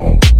Oh.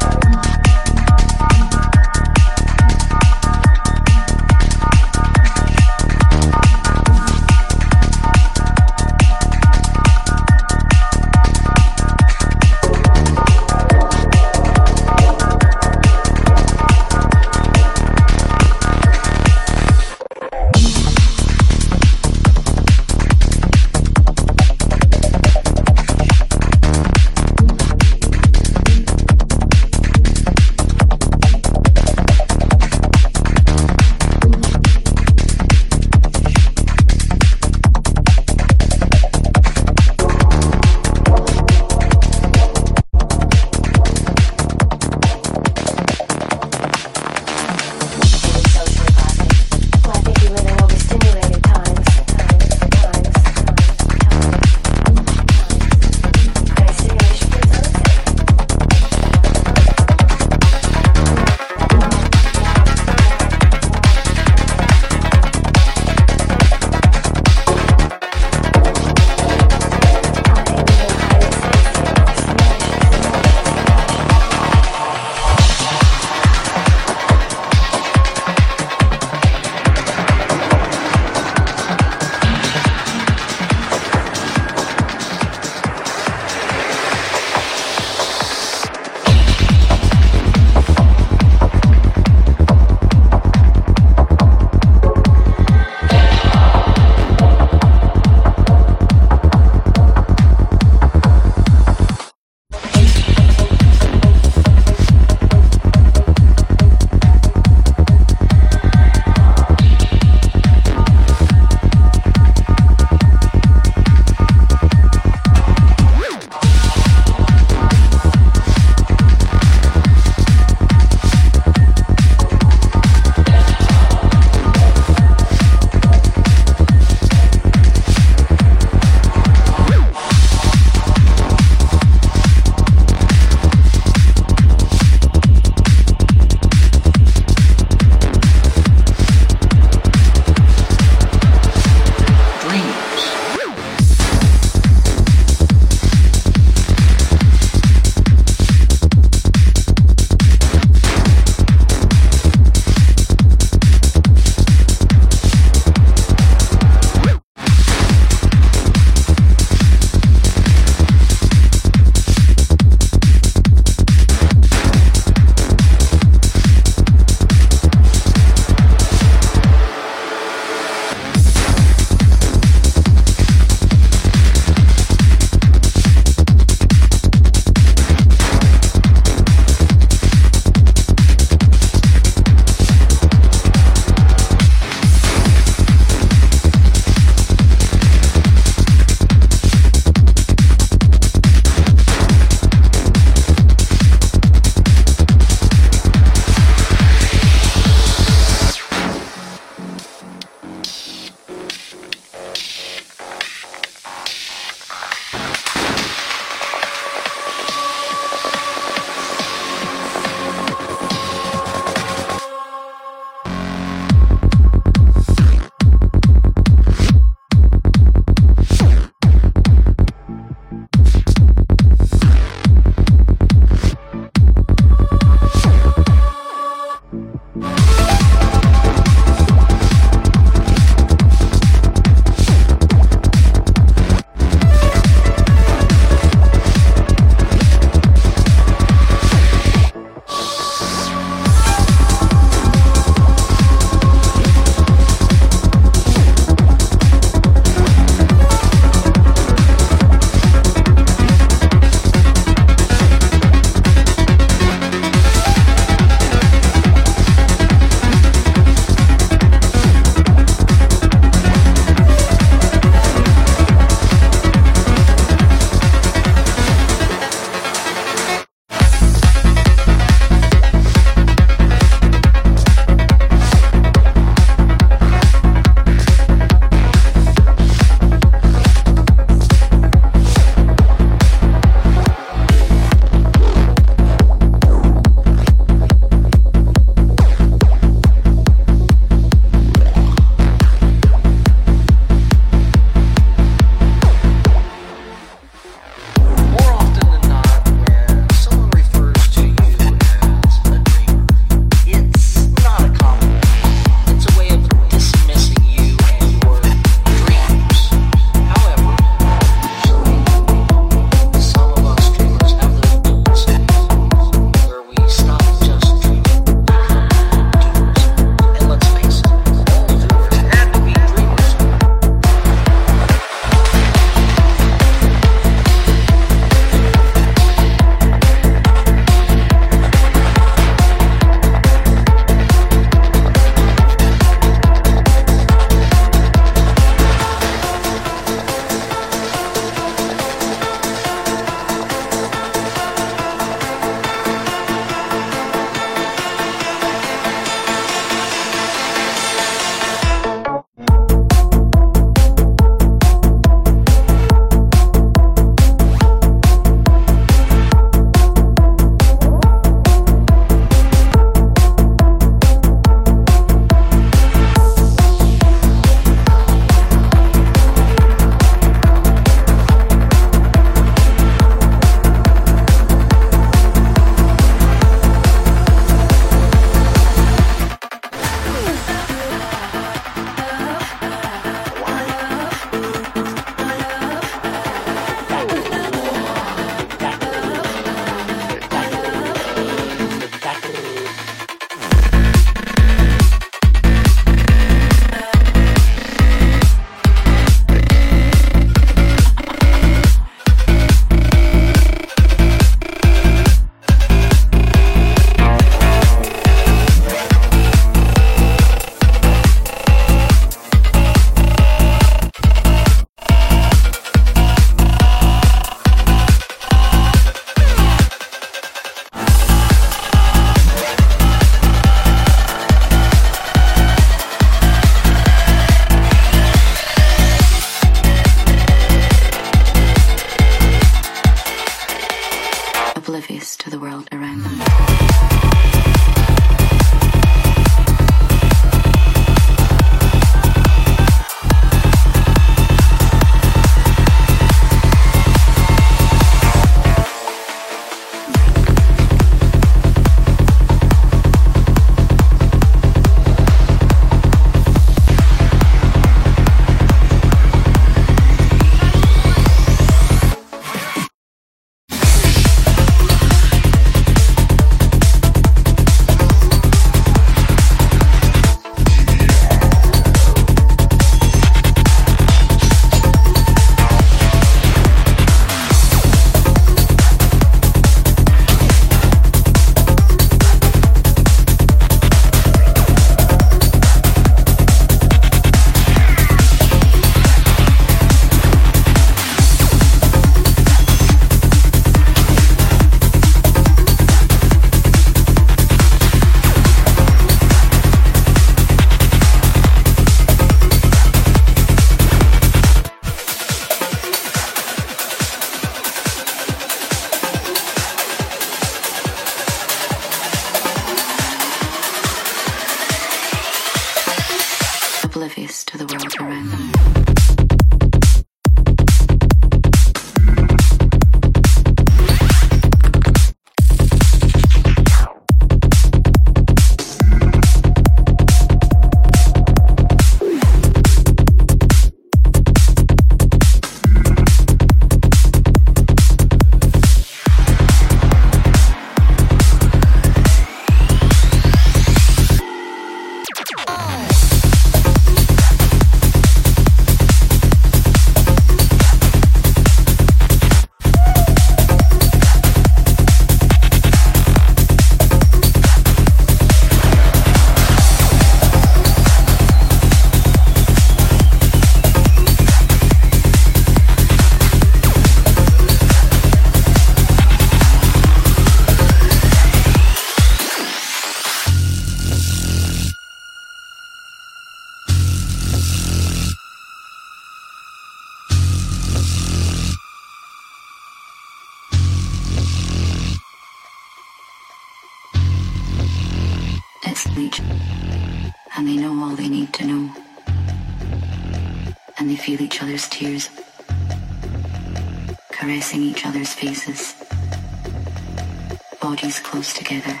Bodies closed together.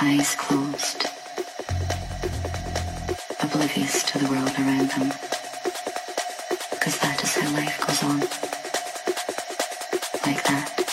Eyes closed. Oblivious to the world around them. Because that is how life goes on. Like that.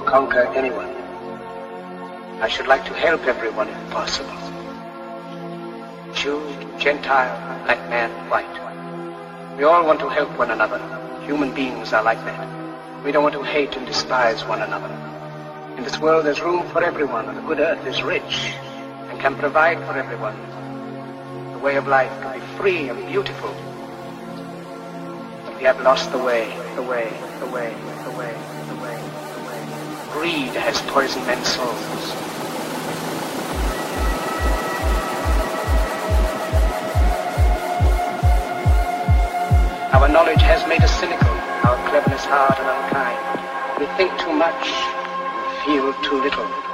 Or conquer anyone. I should like to help everyone if possible. Jew, Gentile, black man, white. We all want to help one another. Human beings are like that. We don't want to hate and despise one another. In this world there's room for everyone, and the good earth is rich and can provide for everyone. The way of life can be free and beautiful. But we have lost the way, the way, the way, the way, Greed has poisoned men's souls. Our knowledge has made us cynical, our cleverness hard and unkind. We think too much and feel too little.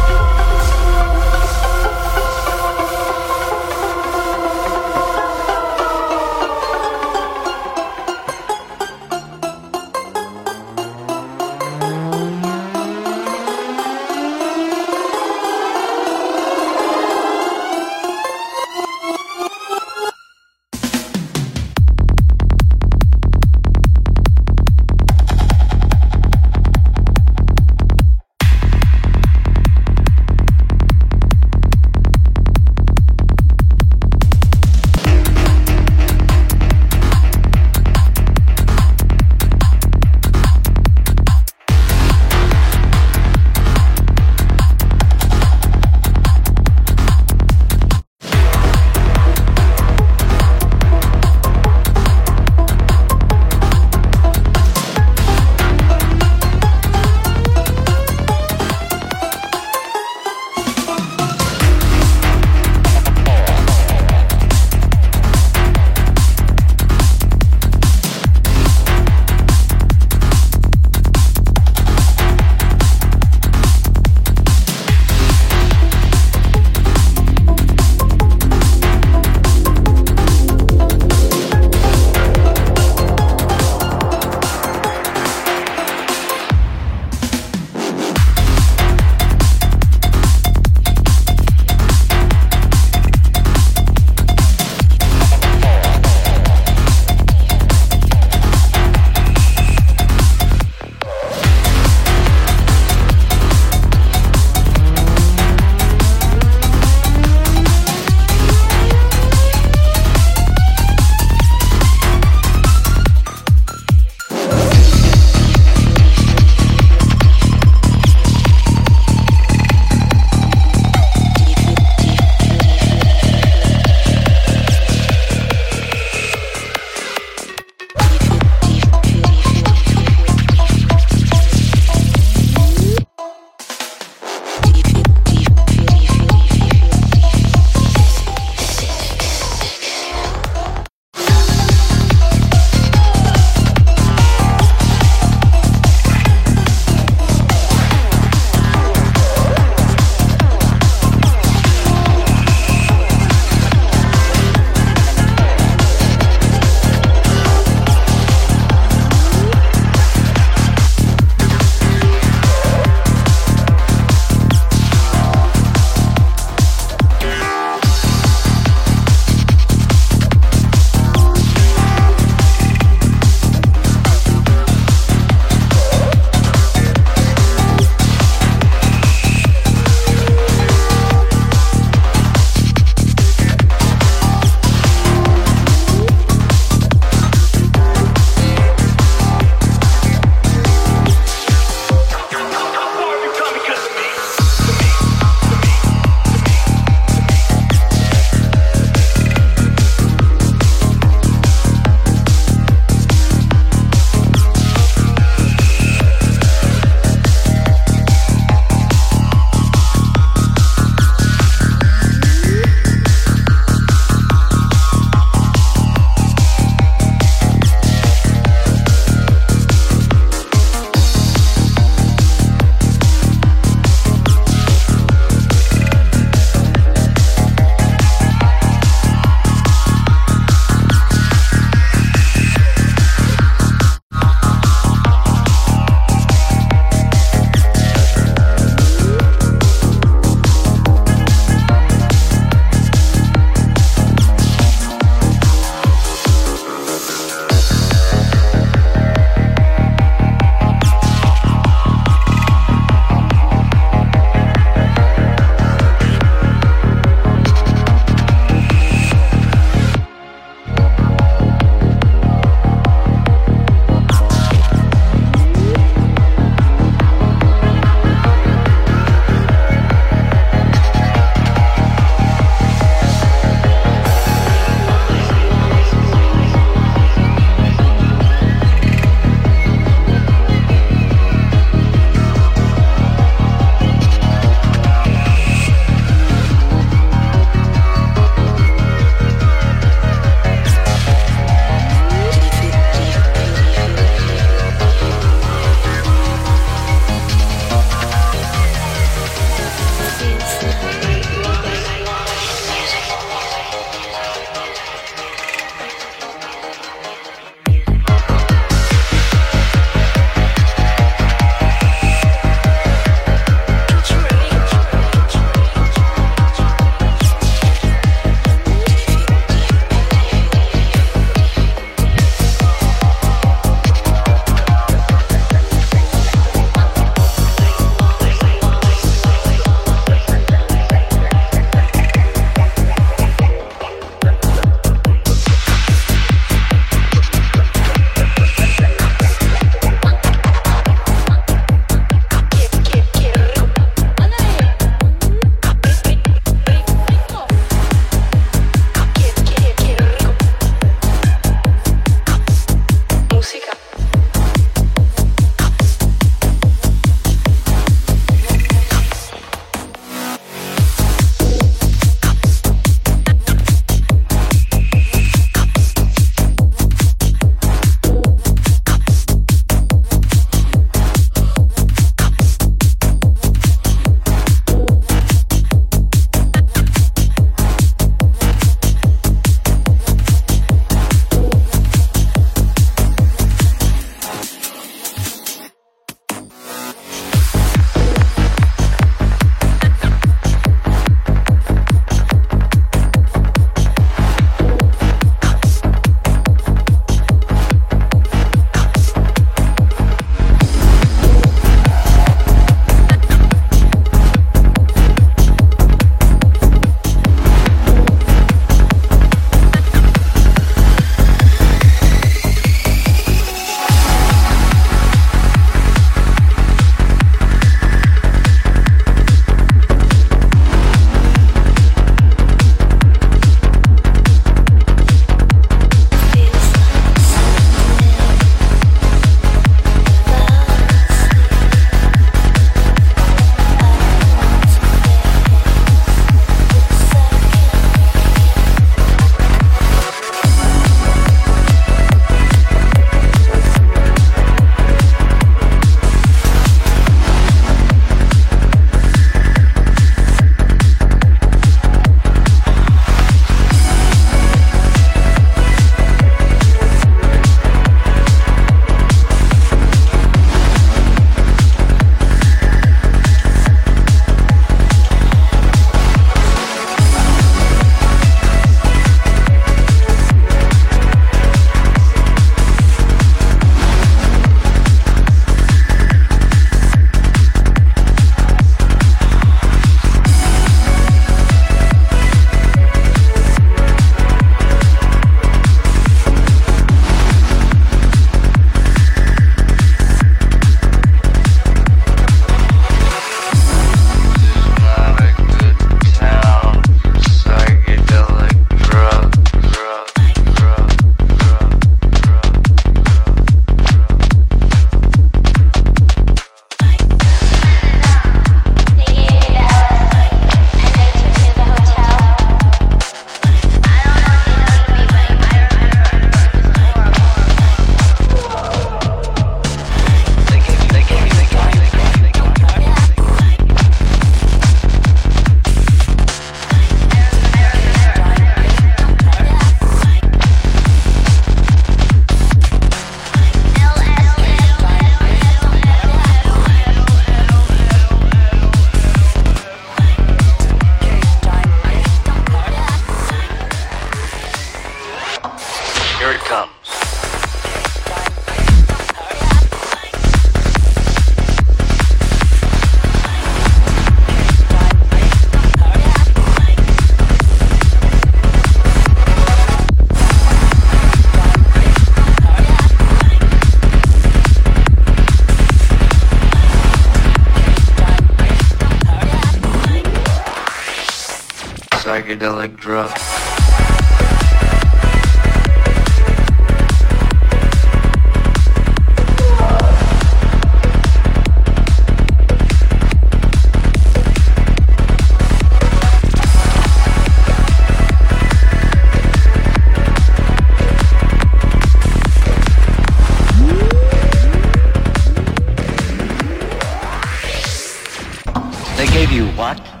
Gave you what?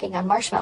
Walking on marshmallows.